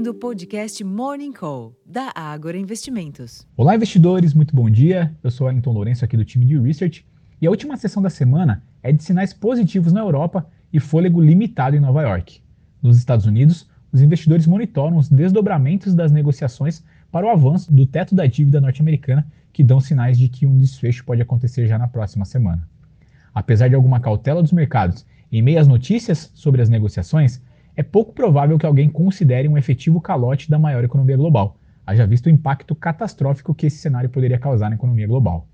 ouvindo o podcast Morning Call, da Ágora Investimentos. Olá, investidores, muito bom dia. Eu sou Wellington Lourenço, aqui do time de Research. E a última sessão da semana é de sinais positivos na Europa e fôlego limitado em Nova York. Nos Estados Unidos, os investidores monitoram os desdobramentos das negociações para o avanço do teto da dívida norte-americana, que dão sinais de que um desfecho pode acontecer já na próxima semana. Apesar de alguma cautela dos mercados em meio às notícias sobre as negociações, é pouco provável que alguém considere um efetivo calote da maior economia global, haja visto o impacto catastrófico que esse cenário poderia causar na economia global.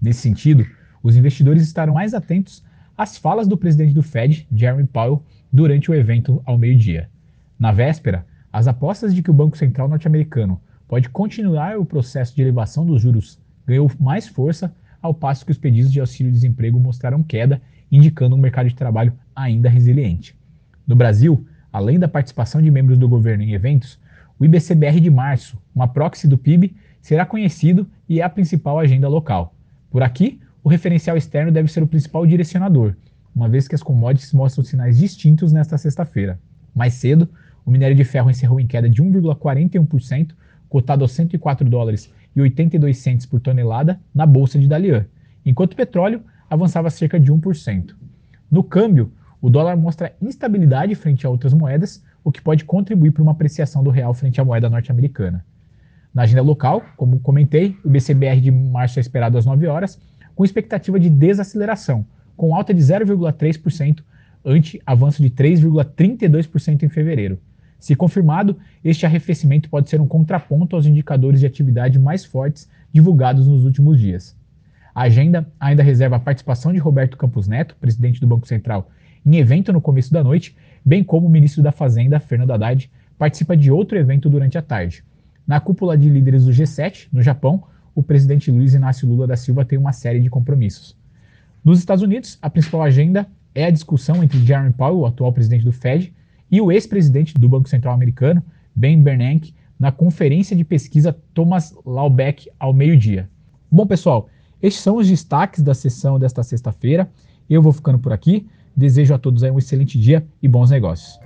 Nesse sentido, os investidores estarão mais atentos às falas do presidente do Fed, Jeremy Powell, durante o evento ao meio-dia. Na véspera, as apostas de que o Banco Central norte-americano pode continuar o processo de elevação dos juros ganhou mais força, ao passo que os pedidos de auxílio-desemprego mostraram queda, indicando um mercado de trabalho ainda resiliente. No Brasil, além da participação de membros do governo em eventos, o IBCBR de março, uma proxy do PIB, será conhecido e é a principal agenda local. Por aqui, o referencial externo deve ser o principal direcionador, uma vez que as commodities mostram sinais distintos nesta sexta-feira. Mais cedo, o minério de ferro encerrou em queda de 1,41%, cotado aos 104 dólares e 82 centes por tonelada na bolsa de Dalian, enquanto o petróleo avançava cerca de 1%. No câmbio, o dólar mostra instabilidade frente a outras moedas, o que pode contribuir para uma apreciação do real frente à moeda norte-americana. Na agenda local, como comentei, o BCBR de março é esperado às 9 horas, com expectativa de desaceleração, com alta de 0,3% ante avanço de 3,32% em fevereiro. Se confirmado, este arrefecimento pode ser um contraponto aos indicadores de atividade mais fortes divulgados nos últimos dias. A agenda ainda reserva a participação de Roberto Campos Neto, presidente do Banco Central, em evento no começo da noite, bem como o ministro da Fazenda, Fernando Haddad, participa de outro evento durante a tarde. Na cúpula de líderes do G7, no Japão, o presidente Luiz Inácio Lula da Silva tem uma série de compromissos. Nos Estados Unidos, a principal agenda é a discussão entre Jeremy Powell, o atual presidente do Fed, e o ex-presidente do Banco Central americano, Ben Bernanke, na conferência de pesquisa Thomas Laubeck ao meio-dia. Bom, pessoal, estes são os destaques da sessão desta sexta-feira. Eu vou ficando por aqui. Desejo a todos um excelente dia e bons negócios.